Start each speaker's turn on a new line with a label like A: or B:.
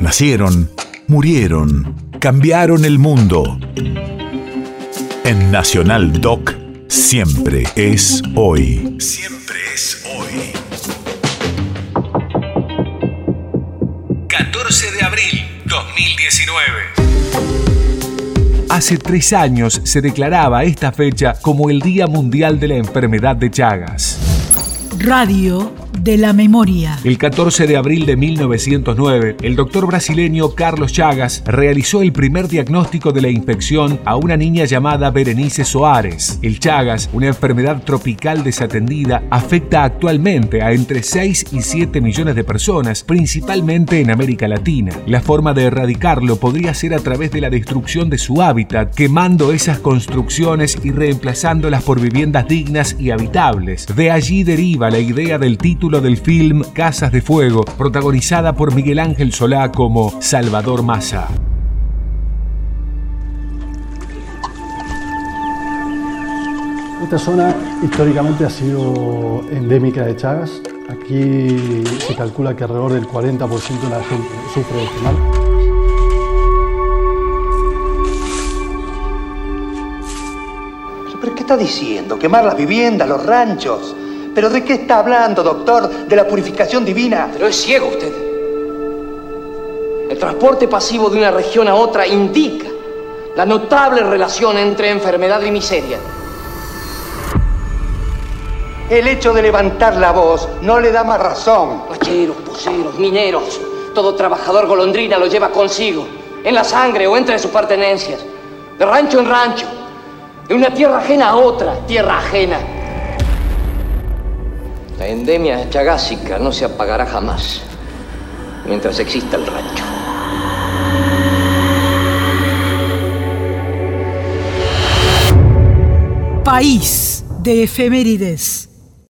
A: Nacieron, murieron, cambiaron el mundo. En Nacional Doc, siempre es hoy. Siempre es hoy.
B: 14 de abril 2019.
C: Hace tres años se declaraba esta fecha como el Día Mundial de la Enfermedad de Chagas.
D: Radio de la memoria.
C: El 14 de abril de 1909, el doctor brasileño Carlos Chagas realizó el primer diagnóstico de la infección a una niña llamada Berenice Soares. El Chagas, una enfermedad tropical desatendida, afecta actualmente a entre 6 y 7 millones de personas, principalmente en América Latina. La forma de erradicarlo podría ser a través de la destrucción de su hábitat, quemando esas construcciones y reemplazándolas por viviendas dignas y habitables. De allí deriva la idea del título del film Casas de Fuego, protagonizada por Miguel Ángel Solá como Salvador Massa.
E: Esta zona históricamente ha sido endémica de Chagas. Aquí se calcula que alrededor del 40% de la gente sufre de este mal.
F: ¿Pero qué está diciendo? ¿Quemar las viviendas, los ranchos? ¿Pero de qué está hablando, doctor? ¿De la purificación divina?
G: Pero es ciego usted. El transporte pasivo de una región a otra indica la notable relación entre enfermedad y miseria.
F: El hecho de levantar la voz no le da más razón.
G: Pacheros, poseros, mineros, todo trabajador golondrina lo lleva consigo, en la sangre o entre sus pertenencias, de rancho en rancho, de una tierra ajena a otra tierra ajena. Endemia chagásica no se apagará jamás mientras exista el rancho.
D: País de efemérides.